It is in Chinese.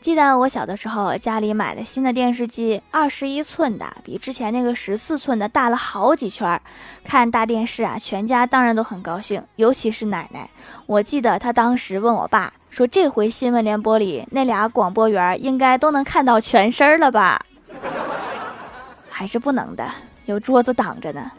记得我小的时候，家里买的新的电视机，二十一寸的，比之前那个十四寸的大了好几圈儿。看大电视啊，全家当然都很高兴，尤其是奶奶。我记得她当时问我爸说：“这回新闻联播里那俩广播员应该都能看到全身了吧？” 还是不能的，有桌子挡着呢。